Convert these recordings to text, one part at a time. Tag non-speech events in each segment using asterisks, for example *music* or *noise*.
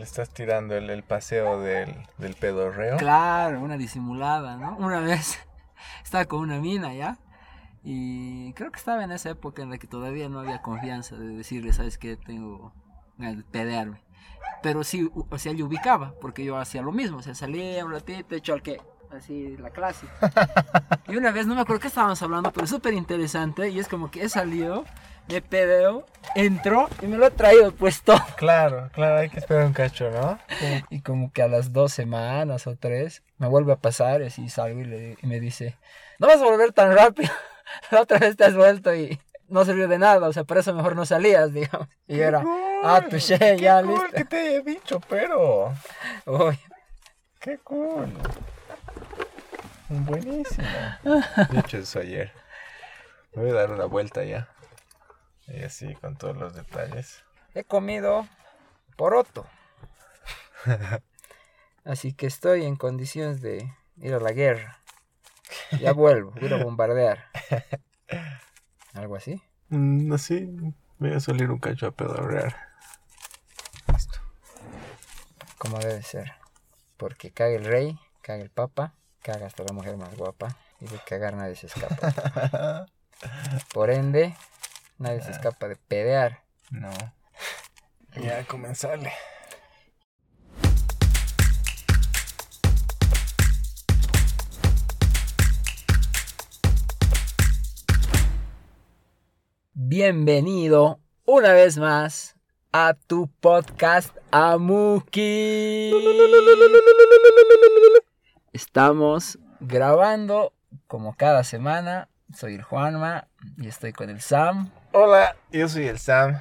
Le estás tirando el, el paseo del, del pedorreo. Claro, una disimulada, ¿no? Una vez *laughs* estaba con una mina ya. Y creo que estaba en esa época en la que todavía no había confianza de decirle, ¿sabes qué? Tengo ganas de. Pero sí, o sea, yo ubicaba, porque yo hacía lo mismo. O sea, salía un ratito, hecho al que, así, la clase. Y una vez, no me acuerdo qué estábamos hablando, pero súper interesante. Y es como que he salido, me pedeo, entro y me lo he traído puesto. *laughs* Claro, claro, hay que esperar un cacho, ¿no? Y como que a las dos semanas o tres me vuelve a pasar y así salgo y, le- y me dice, no vas a volver tan rápido, *laughs* la otra vez te has vuelto y no sirvió de nada, o sea, por eso mejor no salías, digamos. Y yo era, ah, cool, touché, qué ya, cool listo. que te haya dicho, pero... Uy, Qué cool. Buenísimo. De hecho, eso ayer. Me voy a dar una vuelta ya. Y así, con todos los detalles. he comido poroto. Así que estoy en condiciones de ir a la guerra. Ya vuelvo, ir a bombardear. Algo así. Mm, así, voy a salir un cacho a pedorrear. Listo. como debe ser. Porque caga el rey, caga el papa, caga hasta la mujer más guapa. Y de cagar nadie se escapa. *laughs* Por ende, nadie se escapa de pedear. No. *laughs* Ya comenzarle. Bienvenido una vez más a tu podcast Amuki. *laughs* Estamos grabando como cada semana. Soy el Juanma y estoy con el Sam. Hola, yo soy el Sam.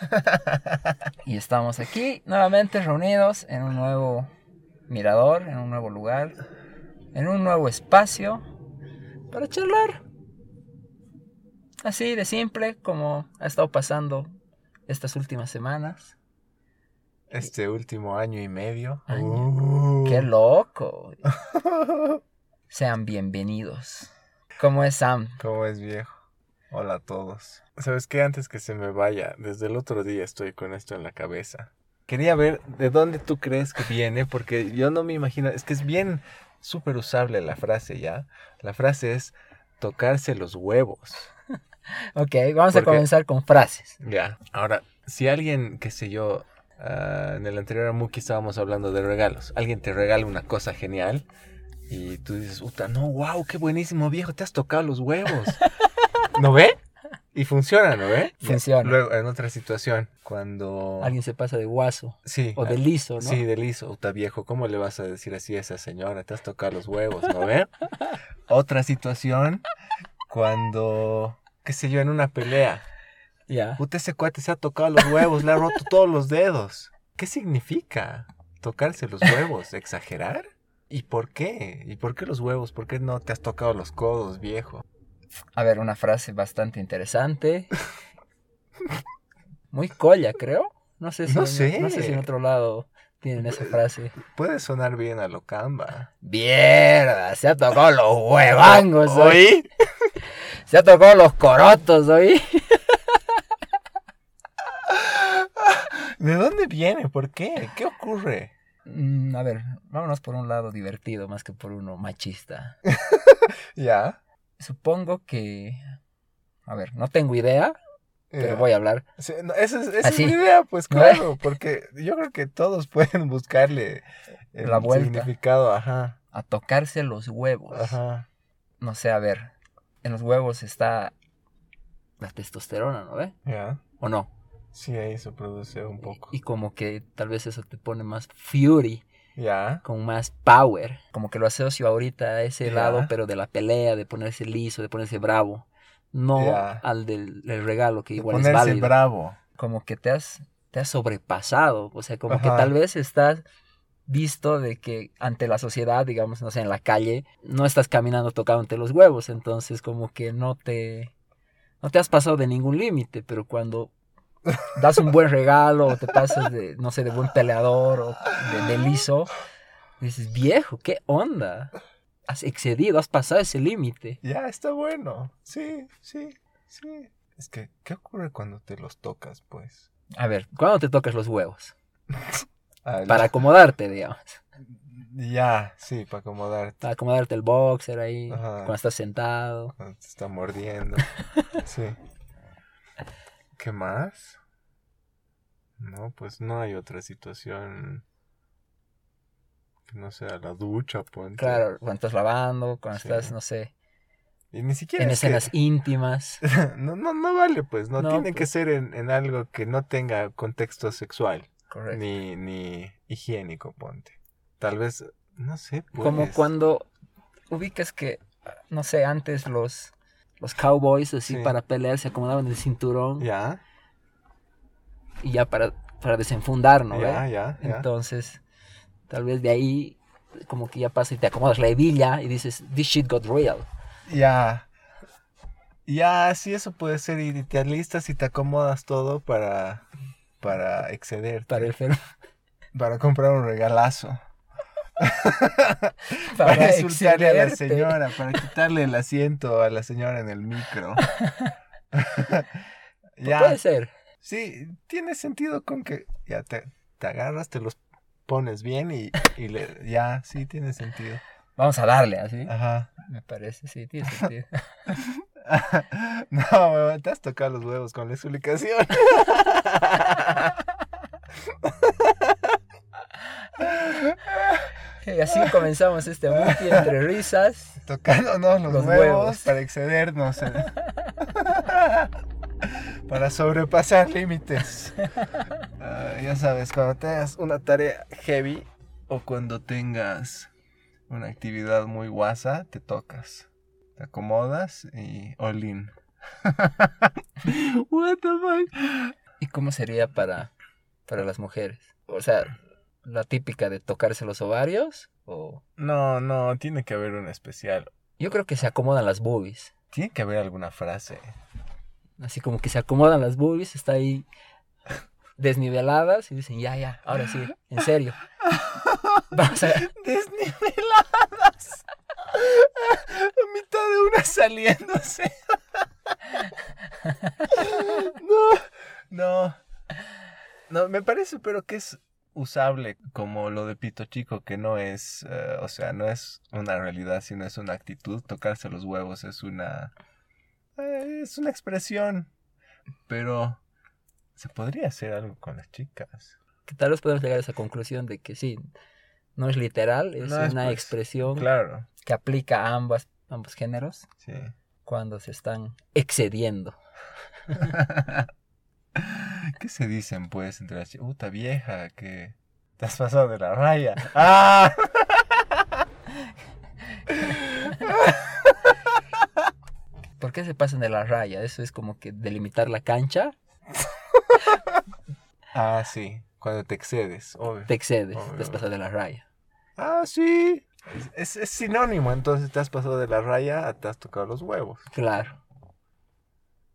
*laughs* Y estamos aquí nuevamente reunidos en un nuevo mirador, en un nuevo lugar, en un nuevo espacio para charlar. Así de simple como ha estado pasando estas últimas semanas. Este último año y medio. Año. Uh. ¡Qué loco! *laughs* Sean bienvenidos. ¿Cómo es Sam? ¿Cómo es viejo? Hola a todos. ¿Sabes qué? Antes que se me vaya, desde el otro día estoy con esto en la cabeza. Quería ver de dónde tú crees que viene, porque yo no me imagino, es que es bien súper usable la frase ya. La frase es tocarse los huevos. *laughs* Ok, vamos a comenzar con frases. Ya. Ahora, si alguien, qué sé yo, ah, en el anterior Amuki estábamos hablando de regalos. Alguien te regala una cosa genial y tú dices, puta, no, wow, qué buenísimo, viejo, te has tocado los huevos. *laughs* ¿No ve? Y funciona, ¿no ve? Funciona. Luego, en otra situación, cuando... Alguien se pasa de guaso Sí. o de ah, liso, ¿no? Sí, de liso. Puta, viejo, ¿cómo le vas a decir así a esa señora? Te has tocado los huevos, ¿no ve? *laughs* otra situación, cuando, qué sé yo, en una pelea. Ya. Puta, ese cuate se ha tocado los huevos, le ha roto *laughs* todos los dedos. ¿Qué significa tocarse los huevos? ¿Exagerar? ¿Y por qué? ¿Y por qué los huevos? ¿Por qué no te has tocado los codos, viejo? A ver, una frase bastante interesante. Muy colla, creo. No sé si, No en, sé. no sé si en otro lado tienen esa frase. Puede sonar bien a lo camba. Mierda, se ha tocado los huevangos hoy. ¿Oí? *laughs* Se ha tocado los corotos hoy. ¿De dónde viene? ¿Por qué? ¿Qué ocurre? Mm, a ver, vámonos por un lado divertido más que por uno machista. *laughs* ¿Ya? Supongo que... A ver, no tengo idea, pero Ya. voy a hablar. Sí, no, esa es, esa es mi idea, pues ¿No? *laughs* claro, porque yo creo que todos *laughs* pueden buscarle el La vuelta. significado, ajá, A tocarse los huevos. ajá. No sé, a ver. En los huevos está la testosterona, ¿no ve? Ya. ¿O no? Sí, ahí se produce un poco. Y como que tal vez eso te pone más fury, Ya. con más power. Como que lo asocio ahorita a ese lado, pero de la pelea, de ponerse liso, de ponerse bravo. No al del, del regalo, que De igual es ponerse válido. bravo. Como que te has, te has sobrepasado. O sea, como que tal vez estás visto de que ante la sociedad, digamos, no sé, en la calle, no estás caminando tocándote los huevos. Entonces, como que no te, no te has pasado de ningún límite, pero cuando das un buen regalo o te pasas de, no sé, de buen peleador o de, de liso, dices, viejo, ¿qué onda? Has excedido, has pasado ese límite. Ya, está bueno. Sí, sí, sí. Es que, ¿qué ocurre cuando te los tocas, pues? A ver, ¿cuándo te tocas los huevos? *laughs* Para acomodarte, digamos. Ya, sí, para acomodarte. Para acomodarte el boxer ahí, Ajá. cuando estás sentado. cuando Te está mordiendo. *laughs* Sí. ¿Qué más? No, pues no hay otra situación que no sea la ducha, ponte. Claro, cuando estás lavando, cuando Sí. estás, no sé, Y ni siquiera en es que- escenas íntimas. *laughs* no, no, no vale, pues. No, No, tiene que pues. ser en, en algo que no tenga contexto sexual. Correcto. Ni, ni higiénico, ponte. Tal vez, no sé, pues. Como cuando ubicas que, no sé, antes los, los cowboys así Sí. para pelear se acomodaban el cinturón Ya, y ya para, para desenfundar, ¿no? ya, ya, ya. Entonces, tal vez de ahí como que ya pasa y te acomodas la hebilla y dices, this shit got real. Ya. Ya, sí, eso puede ser. Y te alistas y te acomodas todo para, para exceder. Para el. Para comprar un regalazo. *laughs* Para, Para, insultarle a la señora, para quitarle el asiento a la señora en el micro. *laughs* ya. Puede ser. Sí, tiene sentido con que ya te, te agarras, te los pones bien y, y le, ya, sí, tiene sentido. Vamos a darle así. Ajá. Me parece, sí, tiene sentido. *laughs* no, te has tocado los huevos con la explicación. Y así comenzamos este movie entre risas. Tocándonos los, Los huevos, huevos. para excedernos. eh. para sobrepasar límites. Ah, ya sabes, cuando tengas una tarea heavy o cuando tengas una actividad muy guasa, te tocas. Te acomodas y all in. *laughs* What the fuck? ¿Y cómo sería para, para las mujeres? O sea, la típica de tocarse los ovarios o... No, no, tiene que haber un especial. Yo creo que se acomodan las boobies. Tiene que haber alguna frase. Así como que se acomodan las boobies, está ahí *laughs* desniveladas y dicen, ya, ya, ahora sí, en serio. *laughs* Vamos a... Desniveladas. *laughs* A mitad de una saliéndose. No, no. No, me parece, pero que es usable como lo de Pito Chico, que no es, eh, o sea, no es una realidad, sino es una actitud. Tocarse los huevos es una, eh, es una expresión, pero se podría hacer algo con las chicas. Que tal vez podemos llegar a esa conclusión de que sí, no es literal, es No una pues, expresión Claro, que aplica a ambas, ambos géneros sí. cuando se están excediendo. *laughs* *laughs* ¿Qué se dicen, pues, entre las chicas? Puta vieja, que te has pasado de la raya. *laughs* ¡Ah! ¿Por qué se pasan de la raya? Eso es como que delimitar la cancha, Ah, sí, cuando te excedes, obvio. te excedes, Obvio. te has pasado de la raya. Ah, sí. Es, es- es sinónimo, entonces te has pasado de la raya a te has tocado los huevos. Claro.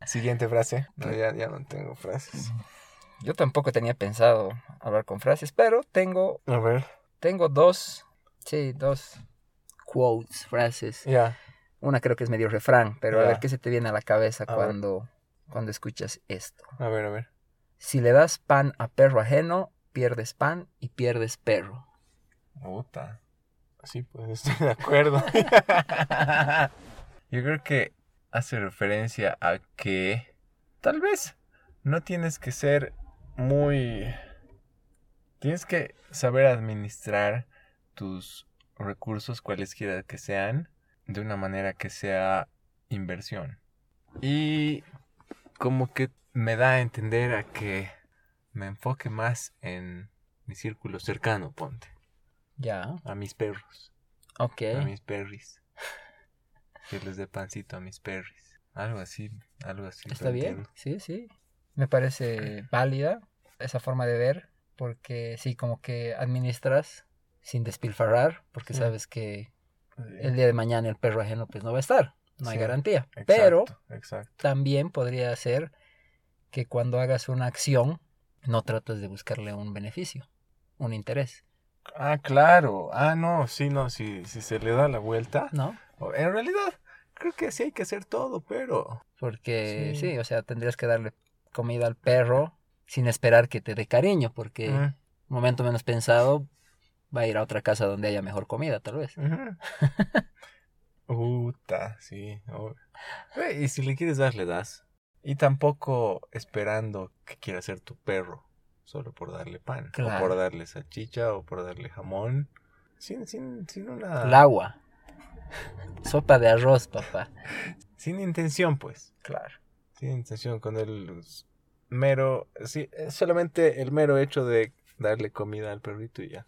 Siguiente frase. No, ya, ya no tengo frases. Yo tampoco tenía pensado hablar con frases, pero tengo, A ver. tengo dos, sí, dos quotes, frases. Ya. Una creo que es medio refrán, pero a ver qué se te viene a la cabeza A ver. cuando, cuando escuchas esto. A ver, a ver. Si le das pan a perro ajeno, pierdes pan y pierdes perro. Puta. Sí, pues estoy de acuerdo. *laughs* Yo creo que hace referencia a que tal vez no tienes que ser muy... Tienes que saber administrar tus recursos, cualesquiera que sean, de una manera que sea inversión. Y como que me da a entender a que me enfoque más en mi círculo cercano, ponte Ya, a mis perros, ok. a mis perris. Que les dé pancito a mis perris. Algo así, algo así. Está bien, entiendo. sí, sí. Me parece válida esa forma de ver, porque sí, como que administras sin despilfarrar, porque Sí. sabes que el día de mañana el perro ajeno pues no va a estar, no hay Sí, garantía. Exacto, Pero Exacto. también podría ser que cuando hagas una acción no tratas de buscarle un beneficio, un interés, Ah, claro. Ah, no, sí, no, si, si se le da la vuelta. ¿no? En realidad, creo que sí hay que hacer todo, pero. Porque Sí. sí, o sea, tendrías que darle comida al perro sin esperar que te dé cariño, porque Mm, momento menos pensado, va a ir a otra casa donde haya mejor comida, tal vez. Puta, sí. oh. Eh, Y si le quieres dar, le das. Y tampoco esperando que quiera ser tu perro, solo por darle pan, o por darle salchicha, o por darle jamón. Sin, sin, sin una... El agua. Sopa de arroz, papá. Sin intención, pues. Claro. Sin intención, con el mero... Sí, solamente el mero hecho de darle comida al perrito y ya.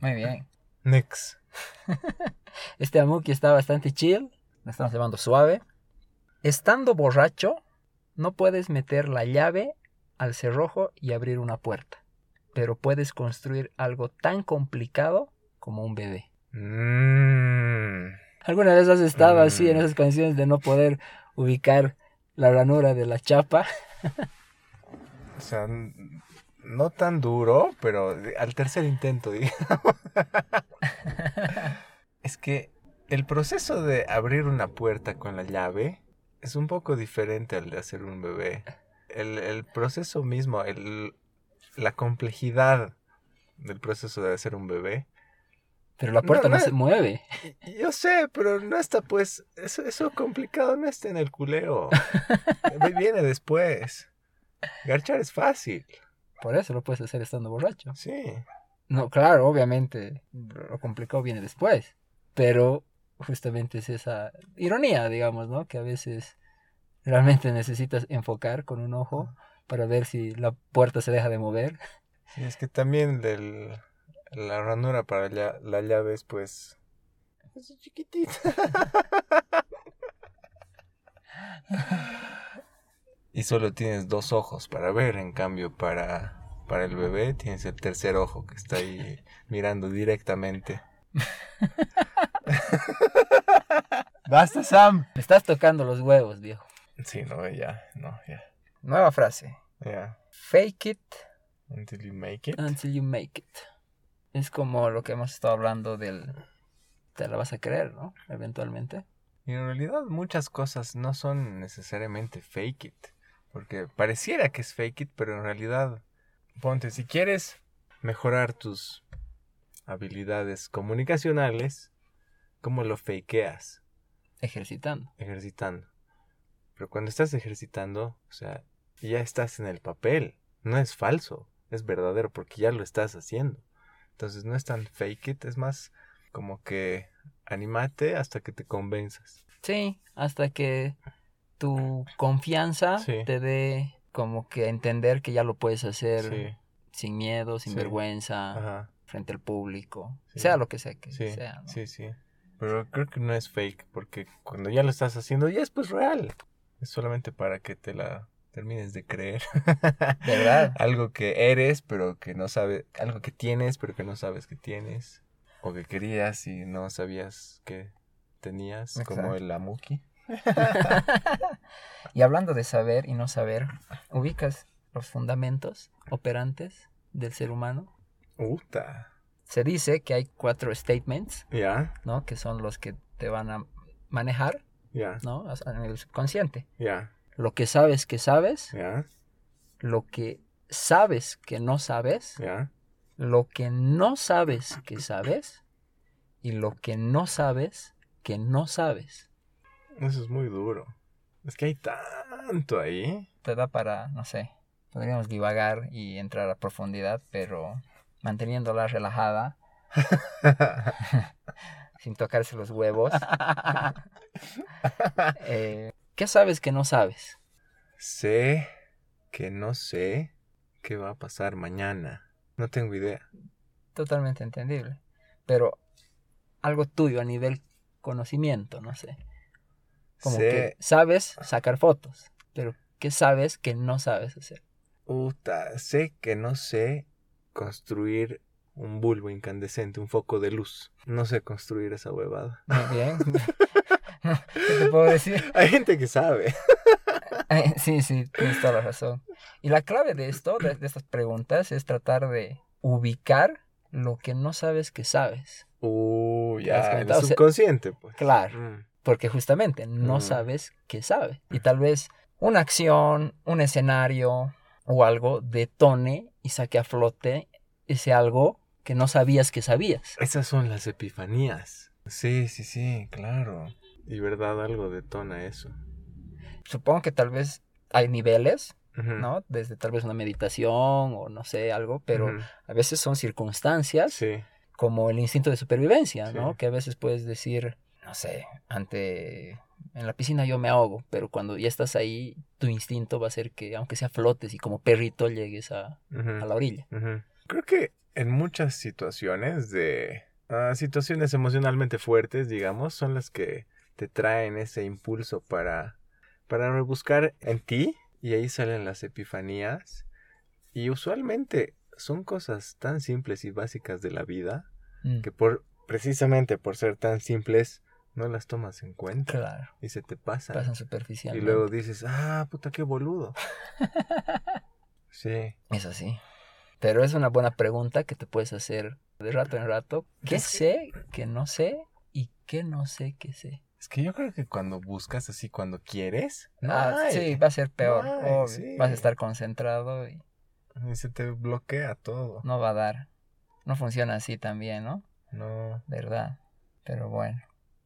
Muy bien. Next. *laughs* Este Amuki está bastante chill. Lo estamos llevando suave. Estando borracho, no puedes meter la llave al cerrojo y abrir una puerta. Pero puedes construir algo tan complicado como un bebé. Mm. ¿Alguna vez has estado así en Mm. esas canciones de no poder ubicar la ranura de la chapa? O sea, no tan duro, pero al tercer intento, *laughs* digamos. es que el proceso de abrir una puerta con la llave es un poco diferente al de hacer un bebé. El, el proceso mismo, el, la complejidad del proceso de hacer un bebé. Pero la puerta No, no, no se mueve. Yo sé, pero no está pues, eso, eso complicado no está en el culeo. Viene después. Garchar es fácil, Por eso lo puedes hacer estando borracho. sí. No, claro, obviamente lo complicado viene después, pero justamente es esa ironía, digamos, ¿no? Que a veces realmente necesitas enfocar con un ojo para ver si la puerta se deja de mover. Sí, es que también del- la ranura para la, la llave es pues... Es chiquitita. y solo tienes dos ojos para ver, en cambio para, para el bebé tienes el tercer ojo que está ahí mirando directamente. Basta, Sam. Me estás tocando los huevos, viejo. Sí, no, ya, no, ya. Nueva frase. Ya. Fake it Until you make it. until you make it. Es como lo que hemos estado hablando del... Te la vas a creer, ¿no? Eventualmente. Y en realidad muchas cosas no son necesariamente fake it. Porque pareciera que es fake it, pero en realidad, ponte, si quieres mejorar tus habilidades comunicacionales, ¿cómo lo fakeas? Ejercitando. Ejercitando. Pero cuando estás ejercitando, o sea, ya estás en el papel. No es falso, es verdadero porque ya lo estás haciendo. Entonces no es tan fake it, es más como que animate hasta que te convenzas. Sí, hasta que tu confianza Sí. te dé como que entender que ya lo puedes hacer Sí, sin miedo, sin Sí. vergüenza, ajá. frente al público, sea lo que sea que sea. ¿no? sí, sí. Pero creo que no es fake, porque cuando ya lo estás haciendo, ya es pues real. Es solamente para que te la termines de creer. *laughs* ¿Verdad? *laughs* algo que eres, pero que no sabes, algo que tienes, pero que no sabes que tienes. O que querías y no sabías que tenías, como el Amuki. *laughs* Y hablando de saber y no saber, ubicas los fundamentos operantes del ser humano. Uta. Se dice que hay cuatro statements, Ya, ¿no? Que son los que te van a manejar, ya, ¿no? A nivel subconsciente. ya, Lo que sabes que sabes, lo que sabes que no sabes, lo que no sabes que sabes y lo que no sabes que no sabes. Eso es muy duro. Es que hay tanto ahí. Te da para, no sé, podríamos divagar y entrar a profundidad, pero manteniéndola relajada, *laughs* *laughs* sin tocarse los huevos. *laughs* Eh, ¿Qué sabes que no sabes? sé que no sé qué va a pasar mañana. No tengo idea. Totalmente entendible. Pero algo tuyo a nivel conocimiento, no sé. Como sé, que sabes sacar fotos, pero ¿qué sabes que no sabes hacer? Uta, sé que no sé construir un bulbo incandescente, un foco de luz. No sé construir esa huevada. Muy bien. *laughs* ¿Qué te puedo decir? *laughs* Hay gente que sabe. *laughs* Sí, sí, tienes toda la razón. Y la clave de esto, de, de estas preguntas, es tratar de ubicar lo que no sabes que sabes. Uh, ¿Te das ya, el subconsciente, pues. Claro, Mm, porque justamente no Mm. sabes que sabe. Y tal vez una acción, un escenario o algo detone y saque a flote ese algo que no sabías que sabías. Esas son las epifanías. Sí, sí, sí, claro. Y verdad, algo detona eso. Supongo que tal vez hay niveles. ¿no? Desde tal vez una meditación o no sé, algo, pero a veces son circunstancias Sí, como el instinto de supervivencia, ¿no? Que a veces puedes decir, no sé, ante en la piscina yo me ahogo, pero cuando ya estás ahí, tu instinto va a ser que aunque sea flotes y como perrito llegues a, a la orilla. Creo que en muchas situaciones de ah, situaciones emocionalmente fuertes, digamos, son las que te traen ese impulso para para rebuscar en ti y ahí salen las epifanías y usualmente son cosas tan simples y básicas de la vida Mm, que por precisamente por ser tan simples no las tomas en cuenta Claro, y se te pasan. pasan Y superficialmente. luego dices, ah, puta, qué boludo. *laughs* sí. Es así. Pero es una buena pregunta que te puedes hacer de rato en rato. ¿Qué sé que no sé y qué no sé que sé? Es que yo creo que cuando buscas así, cuando quieres, no Ah, sí, va a ser peor. No hay, obvio. sí. Vas a estar concentrado y Y se te bloquea todo. no va a dar. No funciona así también, ¿no? No. ¿Verdad? Pero bueno,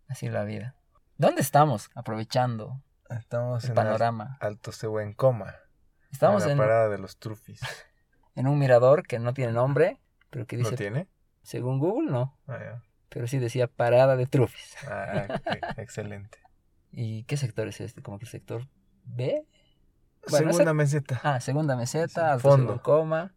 así es la vida. ¿Dónde estamos? Aprovechando Estamos el en panorama. Al- Alto Cebo coma. Estamos en la en, parada de los trufis. *laughs* en un mirador que no tiene nombre, pero que ¿No dice, tiene? según Google, no. Ah, ya. Pero sí decía parada de trufis. Ah, *laughs* excelente. ¿Y qué sector es este? ¿Como que el sector B? Bueno, Segunda meseta. Ah, segunda meseta, Sí, fondo. coma,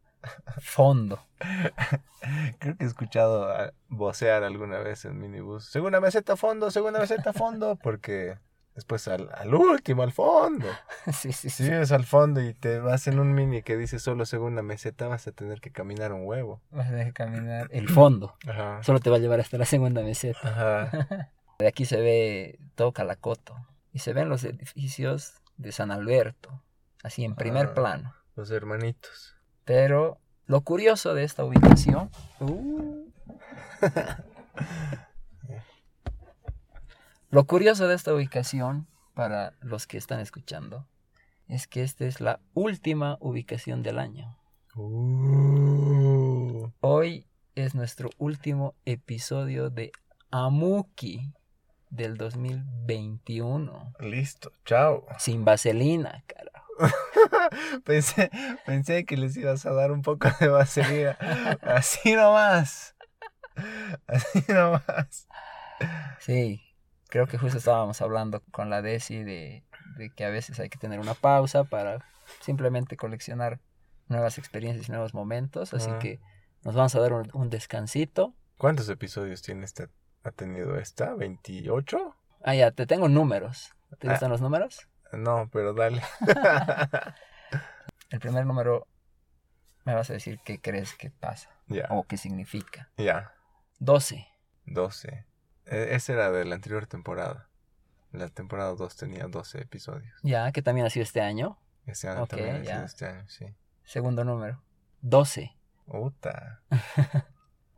fondo. *laughs* Creo que he escuchado a- vocear alguna vez en minibús. Segunda meseta, fondo, segunda meseta, fondo. Porque después al, al último, al fondo. *laughs* sí, sí, Si sí. vives al fondo y te vas en un mini que dice solo segunda meseta, vas a tener que caminar un huevo. Vas a tener que caminar el *clears throat* fondo. Ajá. Solo te va a llevar hasta la segunda meseta. Ajá. *laughs* De aquí se ve todo Calacoto. Y se ven los edificios de San Alberto. Así en primer Ah. plano. Los hermanitos. Pero lo curioso de esta ubicación. Uh. *laughs* lo curioso de esta ubicación, para los que están escuchando, es que esta es la última ubicación del año. Uh. Hoy es nuestro último episodio de Amuki del 2021. Listo, chao. Sin vaselina, carajo. *laughs* pensé, pensé que les ibas a dar un poco de vaselina. Así nomás. Así nomás. Sí, creo que justo estábamos hablando con la Desi de, de que a veces hay que tener una pausa para simplemente coleccionar nuevas experiencias y nuevos momentos. Así Ah. que nos vamos a dar un, un descansito. ¿Cuántos episodios tiene esta? ¿Ha tenido esta? ¿28? Ah, ya, te tengo números. ¿Te Ah. gustan los números? No, pero dale. *laughs* *laughs* El primer número me vas a decir qué crees que pasa o qué significa. ya. 12. 12. E- Ese era de la anterior temporada. La temporada 2 tenía 12 episodios. Ya, que también ha sido este año. Este año también ha sido este año, sí. Segundo número. 12. Uta.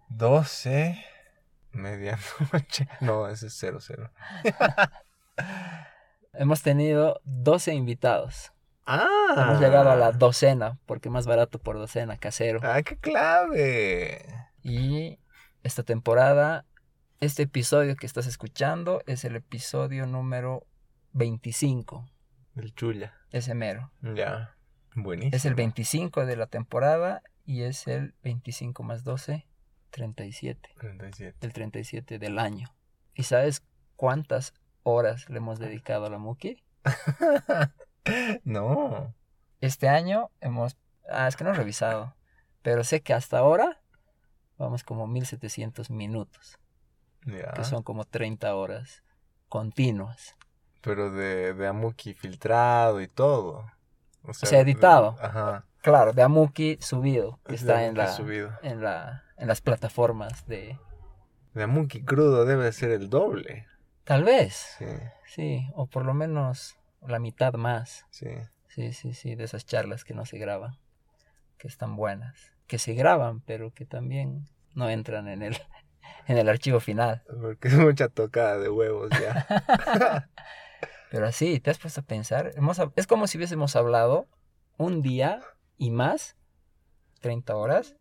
12. *laughs* Medianoche. No, ese es 00. *laughs* Hemos tenido 12 invitados. Ah. Hemos llegado a la docena, porque más barato por docena, casero. Ah, qué clave. Y esta temporada, este episodio que estás escuchando es el episodio número 25. El chulla. Ese mero. Ya. Buenísimo. Es el 25 de la temporada y es el 25 más 12, 37. 37. El 37 del año. ¿Y sabes cuántas horas le hemos dedicado a la Muki? *laughs* no. Este año hemos... Ah, es que no he revisado. Pero sé que hasta ahora vamos como 1700 minutos. Que son como 30 horas continuas. Pero de, de Amuki filtrado y todo. O sea, sea, editado. de- ajá. Claro, de Amuki subido, que está en, la, subido. en, la, en las plataformas de... De Amuki crudo debe ser el doble. Tal vez, Sí, sí, o por lo menos la mitad más. sí. Sí, sí, sí, de esas charlas que no se graban, que están buenas, que se graban, pero que también no entran en el, en el archivo final. Porque es mucha tocada de huevos ya. *laughs* Pero así, ¿te has puesto a pensar? Es como si hubiésemos hablado un día y más, 30 horas,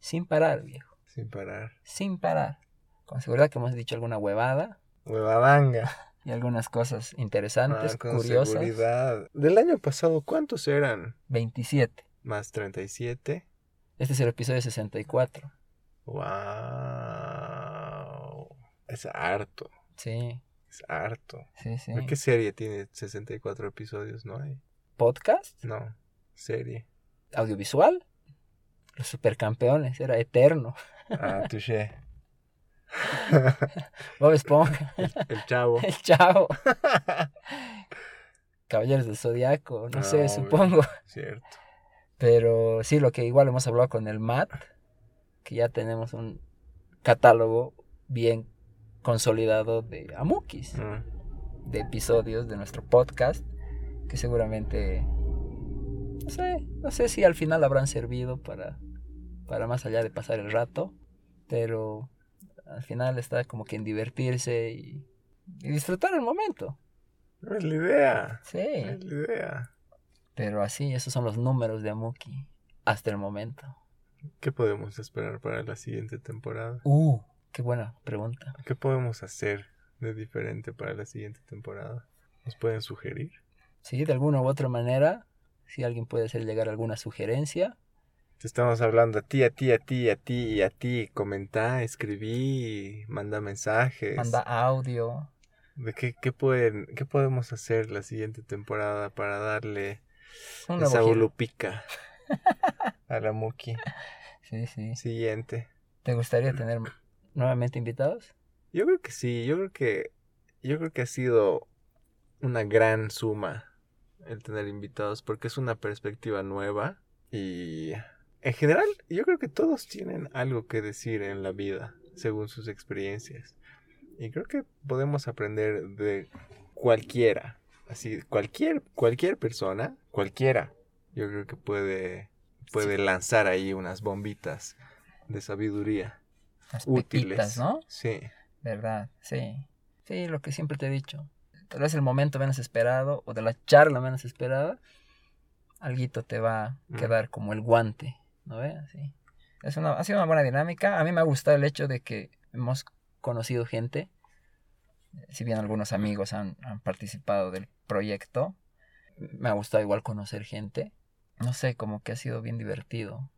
sin parar, viejo. Sin parar. Sin parar. Con seguridad que hemos dicho alguna huevada Huevadanga. y algunas cosas interesantes, Ah, con curiosas. seguridad. Del año pasado, ¿cuántos eran? 27. Más 37. Este es el episodio 64. Wow. Es harto. Sí, Es harto. sí, sí. ¿Qué serie tiene 64 episodios? No hay. Podcast, No. Serie. audiovisual. Los supercampeones, era eterno. Ah, touché. *laughs* Bob Esponja, El chavo. el chavo. *laughs* Caballeros del Zodiaco, no sé, supongo. Cierto. Pero sí, lo que igual hemos hablado con el Matt, que ya tenemos un catálogo bien consolidado de Amukis, Mm. de episodios de nuestro podcast, que seguramente, no sé, no sé si al final habrán servido para, para más allá de pasar el rato, pero al final está como que en divertirse y, y disfrutar el momento. Es la idea. Sí, Es la idea. pero así, esos son los números de Amuki hasta el momento. ¿Qué podemos esperar para la siguiente temporada? Uh, qué buena pregunta. ¿Qué podemos hacer de diferente para la siguiente temporada? ¿Nos pueden sugerir? Sí, de alguna u otra manera, si alguien puede hacer llegar alguna sugerencia, Te estamos hablando a ti, a ti, a ti, a ti y a ti. Comenta, escribí, manda mensajes. manda audio. ¿De qué, qué, pueden, qué podemos hacer la siguiente temporada para darle esa ulupica *laughs* a la Muki? Sí, sí. Siguiente. ¿Te gustaría tener nuevamente invitados? Yo creo que sí, yo creo que yo creo que ha sido una gran suma el tener invitados porque es una perspectiva nueva y en general yo creo que todos tienen algo que decir en la vida según sus experiencias. Y creo que podemos aprender de cualquiera, así cualquier cualquier persona, cualquiera, yo creo que puede puede lanzar ahí unas bombitas de sabiduría Las útiles, ¿no? Sí. ¿Verdad? Sí. Sí, lo que siempre te he dicho. Tal vez el momento menos esperado o de la charla menos esperada, alguito te va a Mm. quedar como el guante, ¿no ves? Así. Es una, ha sido una buena dinámica. A mí me ha gustado el hecho de que hemos conocido gente, si bien algunos amigos han, han participado del proyecto, me ha gustado igual conocer gente. No sé, como que ha sido bien divertido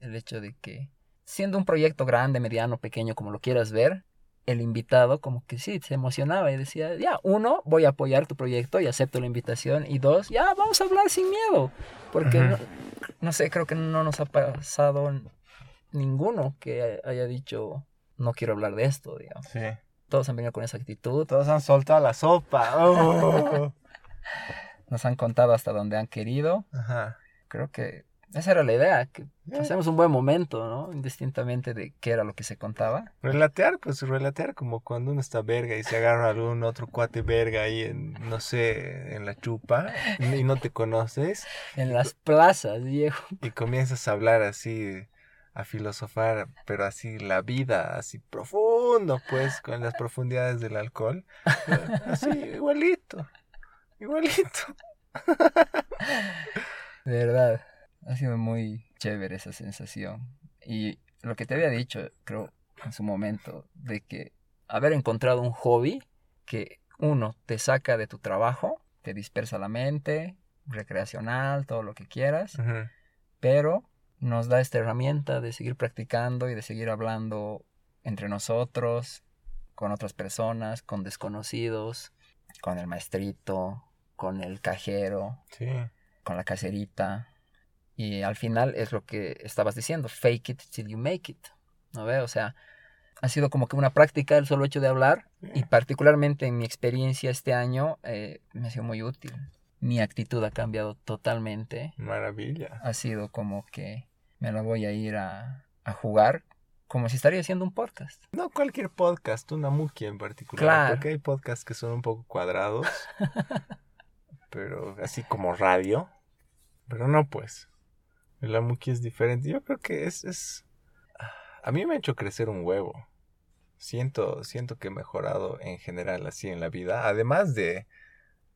el hecho de que, siendo un proyecto grande, mediano, pequeño, como lo quieras ver, el invitado como que sí, se emocionaba y decía, ya, uno, voy a apoyar tu proyecto y acepto la invitación, y dos, ya, vamos a hablar sin miedo, porque no, no sé, creo que no nos ha pasado ninguno que haya dicho, no quiero hablar de esto, digamos. Sí. Todos han venido con esa actitud, Todos han soltado la sopa. *laughs* Oh. nos han contado hasta donde han querido, Ajá. creo que esa era la idea, que Ya. pasemos un buen momento, ¿no? Indistintamente de qué era lo que se contaba. Relatear, pues relatear como cuando uno está verga y se agarra a algún otro cuate verga ahí en, no sé, en la chupa y no te conoces *laughs* En las plazas, viejo. y comienzas a hablar así, a filosofar, pero así la vida, así profundo, pues, con las profundidades del alcohol. *laughs* Así, igualito, igualito. *laughs* De verdad, ha sido muy chévere esa sensación. Y lo que te había dicho, creo, en su momento, de que haber encontrado un hobby que uno te saca de tu trabajo, te dispersa la mente, recreacional, todo lo que quieras, pero nos da esta herramienta de seguir practicando y de seguir hablando entre nosotros, con otras personas, con desconocidos, con el maestrito, con el cajero, Sí. con la caserita. Y al final es lo que estabas diciendo, fake it till you make it. ¿No ve? O sea, ha sido como que una práctica el solo hecho de hablar y particularmente en mi experiencia este año eh, me ha sido muy útil. Mi actitud ha cambiado totalmente. Maravilla. Ha sido como que me la voy a ir a, a jugar como si estaría haciendo un podcast. No cualquier podcast, una muquia en particular. Claro. Porque hay podcasts que son un poco cuadrados. *laughs* pero así como radio. Pero no, pues. La muquia es diferente. Yo creo que es, es. A mí me ha hecho crecer un huevo. Siento, siento que he mejorado en general así en la vida. Además de,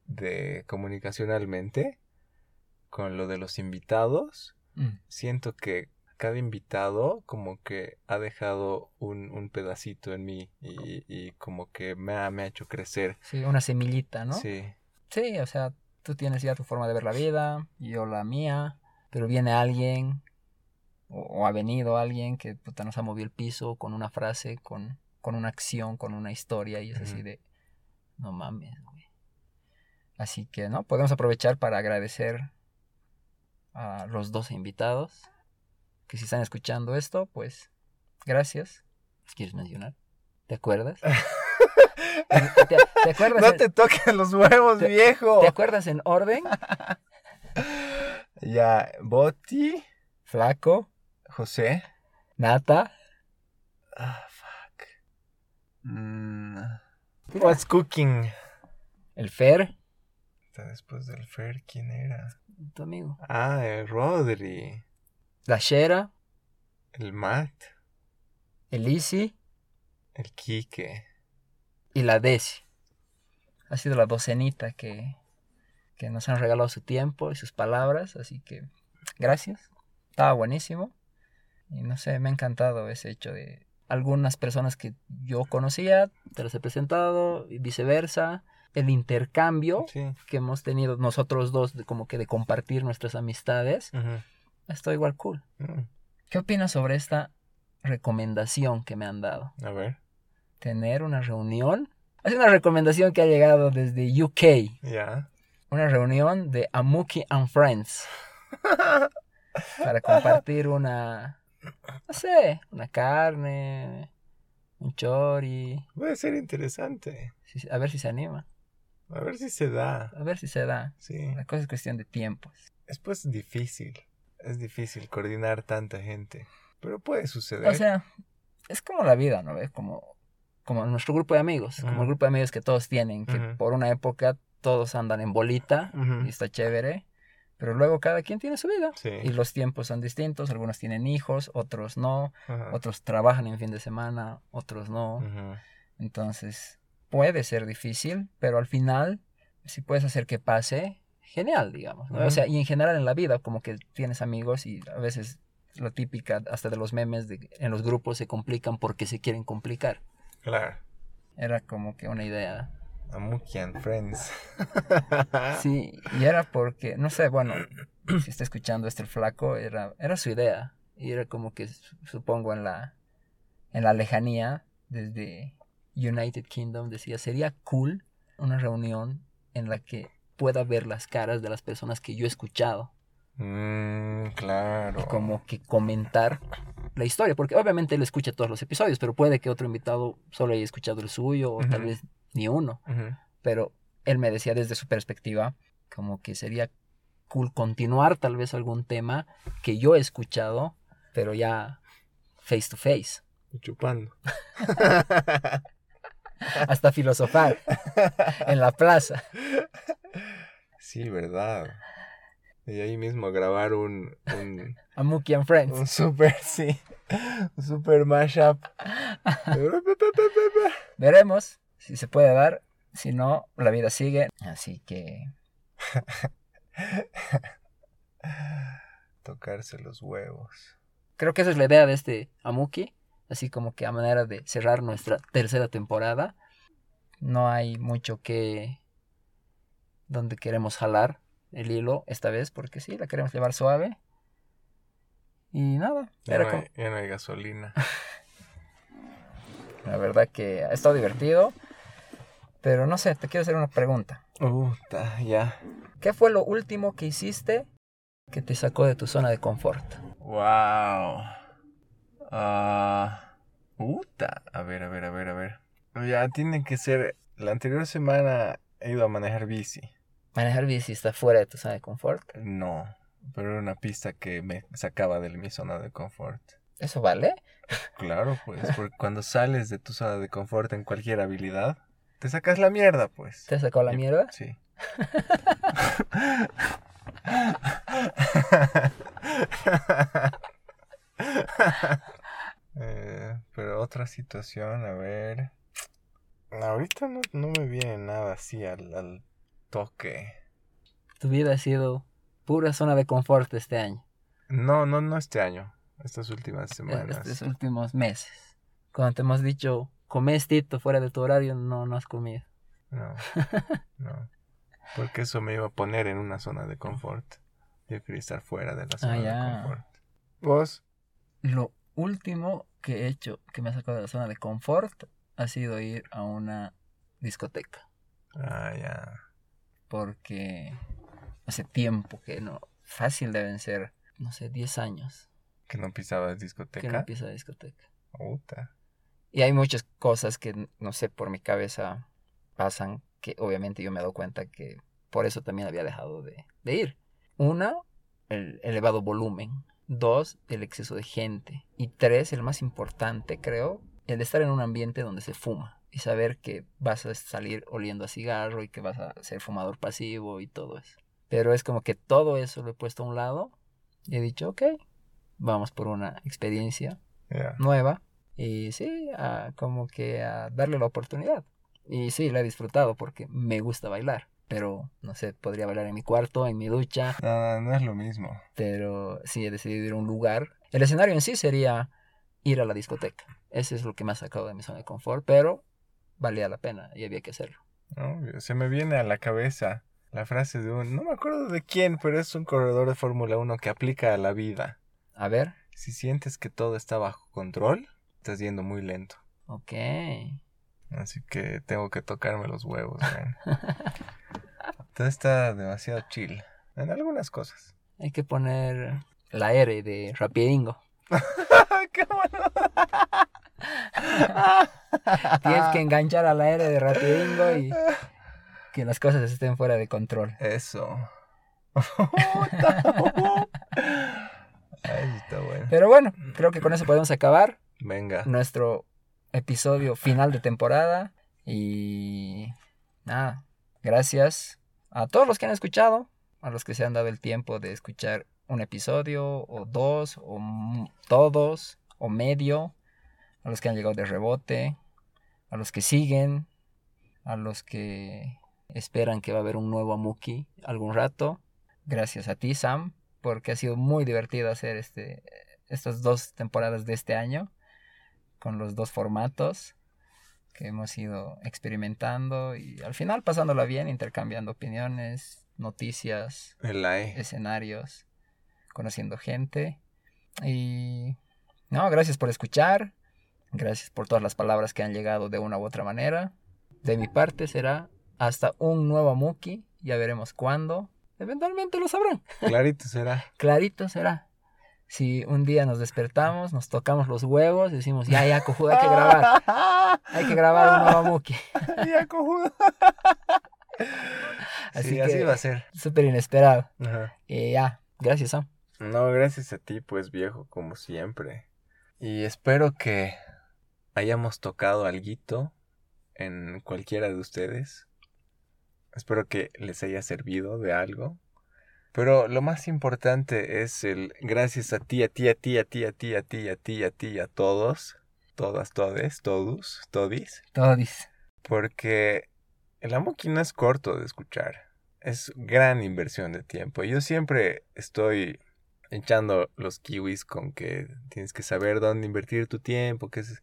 de comunicacionalmente, con lo de los invitados, Mm. siento que cada invitado como que ha dejado un, un pedacito en mí y, y como que me ha, me ha hecho crecer. Sí, una semillita, ¿no? Sí, Sí, o sea, tú tienes ya tu forma de ver la vida, yo la mía, pero viene alguien o, o ha venido alguien que puta, nos ha movido el piso con una frase, con, con una acción, con una historia y es así de, no mames, güey. Así que, ¿no? Podemos aprovechar para agradecer a los dos invitados que si están escuchando esto, pues gracias. ¿Los ¿Quieres mencionar? ¿Te acuerdas? ¿Te, *laughs* te- te acuerdas? No en- te toques los huevos, Te- viejo. ¿Te acuerdas en orden? *laughs* Ya, Boti, Flaco, José. Nata. Ah, fuck. Mm, What's cooking? El Fer, Está Después del Fer, ¿quién era? tu amigo. Ah, el Rodri. La Shera, El Matt. el Easy El Quique. y la Desi. Ha sido la docenita que, que nos han regalado su tiempo y sus palabras, así que gracias. Estaba buenísimo. Y no sé, me ha encantado ese hecho de algunas personas que yo conocía, te las he presentado y viceversa. El intercambio Sí. que hemos tenido nosotros dos, de como que de compartir nuestras amistades, Ujú. está igual cool. Mm, ¿Qué opinas sobre esta recomendación que me han dado? A ver. Tener una reunión. Es una recomendación que ha llegado desde UK. Ya. Una reunión de Amuki and Friends. Para compartir una. No sé, una carne, un chori. Puede ser interesante. A ver si se anima. A ver si se da. A ver si se da. Sí. La cosa es cuestión de tiempos. Es pues difícil. Es difícil coordinar tanta gente. Pero puede suceder. O sea, es como la vida, ¿no ves? Como, como nuestro grupo de amigos. Como el grupo de amigos que todos tienen. Que por una época todos andan en bolita. Y está chévere, pero luego cada quien tiene su vida Sí. y los tiempos son distintos, algunos tienen hijos, otros no, otros trabajan en fin de semana, otros no, entonces puede ser difícil, pero al final si puedes hacer que pase, genial, digamos, ¿no? o sea, y en general en la vida como que tienes amigos y a veces la típica hasta de los memes de en los grupos se complican porque se quieren complicar. Claro. Era como que una idea Amuki and Friends. *laughs* Sí, y era porque, no sé, bueno, si está escuchando este flaco, era, era su idea. Y era como que, su- supongo, en la, en la lejanía, desde United Kingdom, decía, sería cool una reunión en la que pueda ver las caras de las personas que yo he escuchado. Mm, claro. Y como que comentar la historia, porque obviamente él escucha todos los episodios, pero puede que otro invitado solo haya escuchado el suyo, o tal vez ni uno pero él me decía desde su perspectiva como que sería cool continuar tal vez algún tema que yo he escuchado, pero ya face to face, Y Chupando. *laughs* hasta filosofar en la plaza. Sí, verdad. Y ahí mismo grabar un, un, Amuki and Friends. un super, sí, un super mashup. *laughs* Veremos si se puede dar, si no, la vida sigue. Así que *laughs* Tocarse los huevos. creo que esa es la idea de este Amuki, así como que a manera de cerrar nuestra tercera temporada. No hay mucho que donde queremos jalar el hilo esta vez, porque sí, la queremos llevar suave. Y nada, Ya era no, como- hay, ya no hay gasolina. *laughs* la verdad que ha estado divertido. Pero no sé, te quiero hacer una pregunta. Uh, ta, ya. ¿Qué fue lo último que hiciste que te sacó de tu zona de confort? Wow. Ah. Uta. A ver, a ver, a ver, a ver. Ya tiene que ser. La anterior semana he ido a manejar bici. Manejar bici está fuera de tu zona de confort. No. Pero era una pista que me sacaba de mi zona de confort. ¿Eso vale? Claro, pues. Porque cuando sales de tu zona de confort en cualquier habilidad, te sacas la mierda, pues. ¿Te sacó la Y- mierda? Sí. *laughs* *laughs* Eh, pero otra situación, a ver. Ahorita no, no me viene nada así al, al toque. Tu vida ha sido pura zona de confort este año. No, no, no este año. estas últimas eh, semanas. estos últimos meses. Cuando te hemos dicho, comes Tito fuera de tu horario, no, no has comido. No, no. Porque eso me iba a poner en una zona de confort. Yo quería estar fuera de la zona de ya. confort. ¿Vos? Lo último que he hecho que me ha sacado de la zona de confort ha sido ir a una discoteca. Ah, ya. Porque hace tiempo que no. Fácil deben ser, no sé, 10 años Que no pisabas que no discoteca. la discoteca. Puta. Y hay muchas cosas que, no sé, por mi cabeza pasan que obviamente yo me he dado cuenta que por eso también había dejado de, de ir. Una, el elevado volumen. Dos, el exceso de gente. Y tres, el más importante, creo, el estar en un ambiente donde se fuma. Y saber que vas a salir oliendo a cigarro y que vas a ser fumador pasivo y todo eso. Pero es como que todo eso lo he puesto a un lado y he dicho, ok, vamos por una experiencia nueva y sí, a- como que a darle la oportunidad. Y sí, la he disfrutado porque me gusta bailar, pero no sé, podría bailar en mi cuarto, en mi ducha, No, no, no es lo mismo. pero sí he decidido ir a un lugar. El escenario en sí sería ir a la discoteca. Ese es lo que me ha sacado de mi zona de confort, pero valía la pena y había que hacerlo. Obvio, Se me viene a la cabeza la frase de un... No me acuerdo de quién, pero es un corredor de Fórmula 1 que aplica a la vida. A ver, Si sientes que todo está bajo control, estás yendo muy lento. ok. Así que tengo que tocarme los huevos, man. *laughs* Todo está demasiado chill. En algunas cosas. Hay que poner la R de Rapidingo. *laughs* ¡Qué bueno! *laughs* Tienes que enganchar a la R de Rapidingo y que las cosas estén fuera de control. Eso. Ay, está bueno. Pero bueno, creo que con eso podemos acabar Venga. nuestro episodio final de temporada. Y nada, gracias a todos los que han escuchado, a los que se han dado el tiempo de escuchar un episodio o dos o todos o medio, a los que han llegado de rebote, a los que siguen, a los que esperan que va a haber un nuevo Amuki algún rato. Gracias a ti, Sam, porque ha sido muy divertido hacer este, estas dos temporadas de este año con los dos formatos que hemos ido experimentando y al final pasándola bien, intercambiando opiniones, noticias, like. escenarios, conociendo gente. Y no, gracias por escuchar. Gracias por todas las palabras que han llegado de una u otra manera. De mi parte será hasta un nuevo Muki. Ya veremos cuándo. Eventualmente lo sabrán. *laughs* Clarito será. Clarito será. Si un día nos despertamos, nos tocamos los huevos y decimos, ya, ya, cojudo, hay que grabar. *laughs* Hay que grabar un nuevo Muki. *laughs* Ya, cojudo. *laughs* Así Sí, que así va a ser. súper inesperado. Ajá. Y ya, gracias Sam. No, gracias a ti, pues viejo, como siempre. Y espero que hayamos tocado alguito en cualquiera de ustedes. Espero que les haya servido de algo. Pero lo más importante es el gracias a ti, a ti, a ti, a ti, a ti, a ti, a ti, a ti, a todos. Todas, todes, todos, todis. Todis. Porque el Amoki no es corto de escuchar. Es gran inversión de tiempo. Yo siempre estoy echando los kiwis con que tienes que saber dónde invertir tu tiempo, que es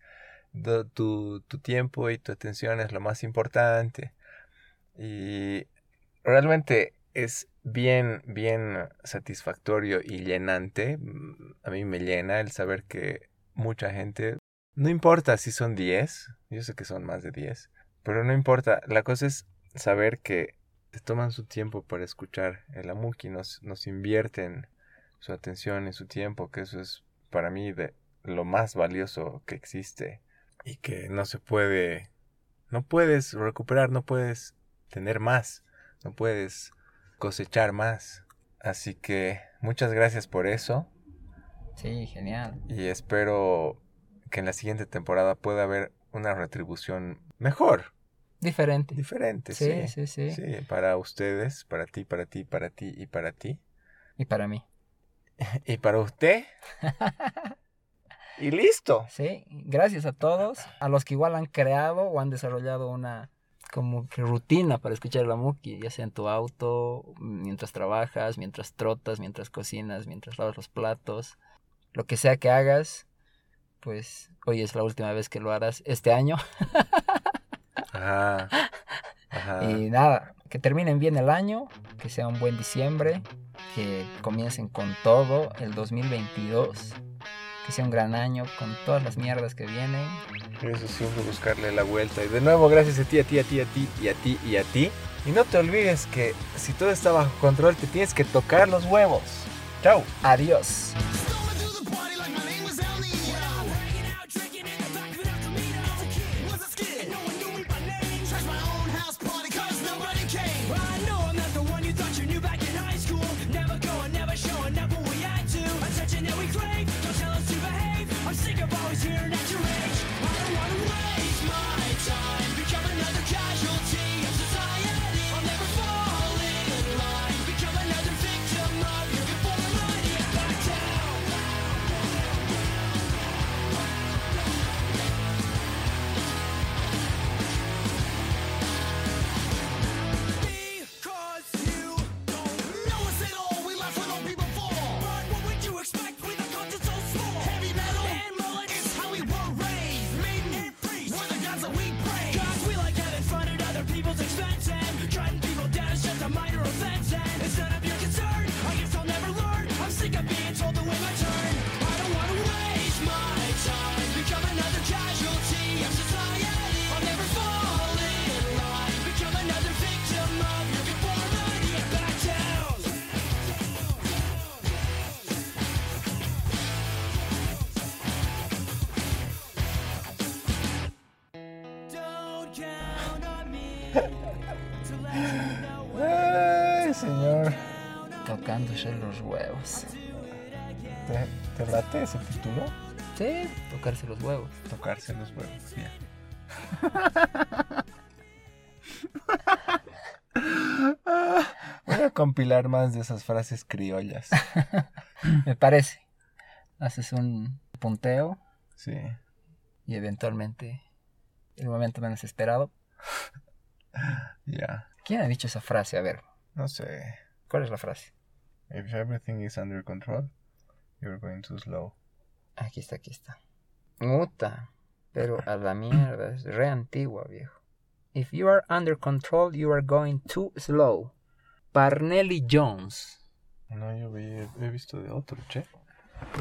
tu, tu tiempo y tu atención es lo más importante. Y realmente es bien, bien satisfactorio y llenante. Mm, A mí me llena el saber que mucha gente, no importa si son 10, yo sé que son más de 10, pero no importa. La cosa es saber que se toman su tiempo para escuchar el Amuki, nos, nos invierten su atención y su tiempo, que eso es para mí lo más valioso que existe y que no se puede, no puedes recuperar, no puedes tener más, no puedes cosechar más. Así que muchas gracias por eso Sí, genial. y espero que en la siguiente temporada pueda haber una retribución mejor, Diferente. diferente, Sí, sí. sí, sí, Sí, para ustedes, para ti, para ti, para ti y para ti. Y para mí. *laughs* Y para usted. *laughs* y listo. Sí, gracias a todos, a los que igual han creado o han desarrollado una como que rutina para escuchar la Muki, ya sea en tu auto, mientras trabajas, mientras trotas, mientras cocinas, mientras lavas los platos. lo que sea que hagas, pues hoy es la última vez que lo harás este año. Ajá. *laughs* Ajá. Y nada, que terminen bien el año, que sea un buen diciembre, que comiencen con todo el 2022, que sea un gran año con todas las mierdas que vienen. Eso siempre buscarle la vuelta. Y de nuevo, gracias a ti, a ti, a ti, a ti, y a ti, y a ti. Y no te olvides que si todo está bajo control, te tienes que tocar los huevos. Chao. Adiós. ¿Te, te late ese título? Sí, tocarse los huevos. Tocarse los huevos. Ya. Voy a compilar más de esas frases criollas. *laughs* Me parece. Haces un punteo Sí. y eventualmente, el momento menos esperado. Ya. ¿Quién ha dicho esa frase? A ver, No sé. ¿cuál es la frase? If everything is under control, you're going too slow. Aquí está, aquí está. Puta. Pero a la mierda, es re antigua, viejo. If you are under control, you are going too slow. Parnelli Jones. No, yo vi, he visto de otro, che.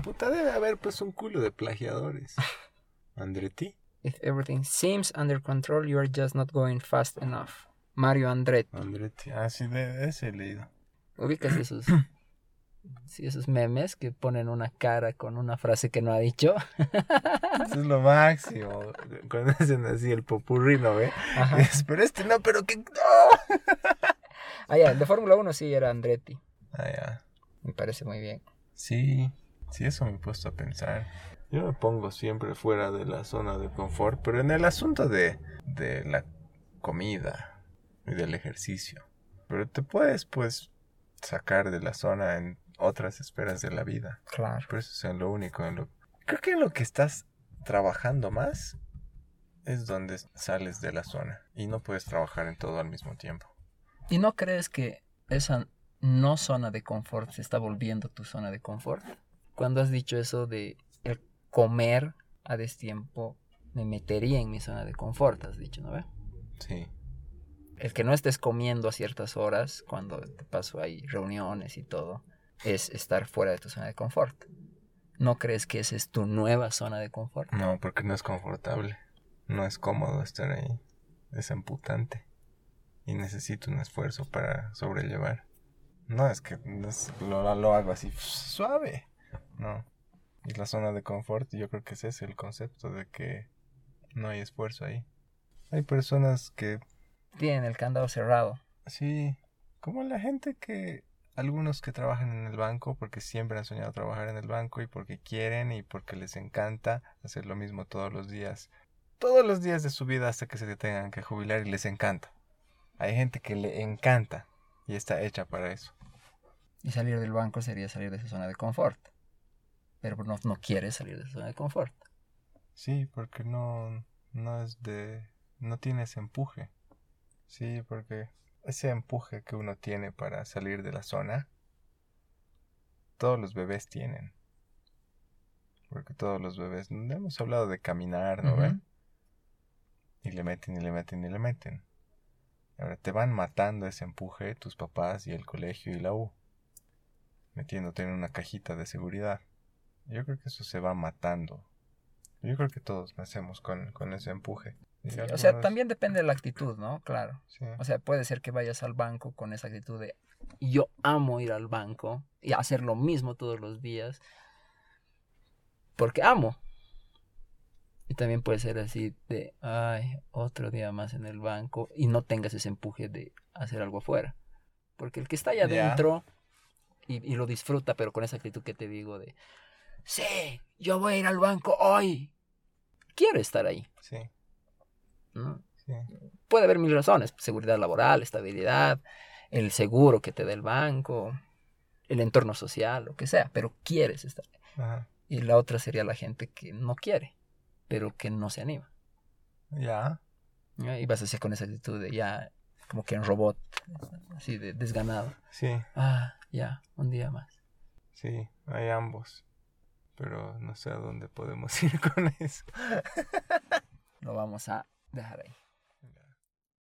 Puta, debe haber pues un culo de plagiadores. *laughs* Andretti. If everything seems under control, you are just not going fast enough. Mario Andretti. Andretti. Ah, sí, de ese he leído. ¿Ubicas esos, *coughs* sí, esos memes que ponen una cara con una frase que no ha dicho? Eso es lo máximo. Cuando hacen así el popurrí, ¿no ve? Ajá. Es, pero este no, pero que no. *laughs* Ah, ya, el de Fórmula 1 sí era Andretti. Ah, ya. Me parece muy bien. Sí, sí, eso me he puesto a pensar. Yo me pongo siempre fuera de la zona de confort, pero en el asunto de, de la comida y del ejercicio. Pero te puedes, pues, sacar de la zona en otras esferas de la vida. Claro. Pero eso es en lo único. En lo... Creo que en lo que estás trabajando más es donde sales de la zona y no puedes trabajar en todo al mismo tiempo. ¿Y no crees que esa no zona de confort se está volviendo tu zona de confort? Cuando has dicho eso de el comer a destiempo, me metería en mi zona de confort, has dicho, ¿no ve? Sí. El que no estés comiendo a ciertas horas, cuando te paso ahí reuniones y todo, es estar fuera de tu zona de confort. ¿No crees que esa es tu nueva zona de confort? No, porque no es confortable. No es cómodo estar ahí. Es amputante. Y necesito un esfuerzo para sobrellevar. No, es que no es- lo, lo hago así suave. No. Y la zona de confort, yo creo que ese es el concepto de que no hay esfuerzo ahí. Hay personas que, Tienen el candado cerrado. sí, como la gente que, algunos que trabajan en el banco porque siempre han soñado trabajar en el banco y porque quieren y porque les encanta hacer lo mismo todos los días. Todos los días de su vida hasta que se tengan que jubilar y les encanta. Hay gente que le encanta y está hecha para eso. Y salir del banco sería salir de esa zona de confort. Pero no, no quieres salir de esa zona de confort. Sí, porque no, no es de, no tiene ese empuje. Sí, porque ese empuje que uno tiene para salir de la zona, todos los bebés tienen. Porque todos los bebés, hemos hablado de caminar, ¿no ven? Y le meten y le meten y le meten. Ahora te van matando ese empuje tus papás y el colegio y la U. Metiéndote en una cajita de seguridad. Yo creo que eso se va matando. Yo creo que todos nacemos con, con ese empuje. Sí, o sea, también depende de la actitud, ¿no? Claro. Sí. O sea, puede ser que vayas al banco con esa actitud de yo amo ir al banco y hacer lo mismo todos los días porque amo. Y también puede ser así de, ay, otro día más en el banco y no tengas ese empuje de hacer algo afuera. Porque el que está allá Ya. adentro y, y lo disfruta, pero con esa actitud que te digo de, sí, yo voy a ir al banco hoy. Quiero estar ahí. Sí, ¿no? sí. puede haber mil razones, seguridad laboral, estabilidad, el seguro que te da el banco, el entorno social, lo que sea, pero quieres estar. Ajá. Y la otra sería la gente que no quiere, pero que no se anima. Ya. ¿ya? Y vas así con esa actitud de ya, como que en robot, así de desganado. Sí, Ah, ya, un día más. sí, hay ambos. Pero no sé a dónde podemos *laughs* ir con eso. Lo vamos a Det här är.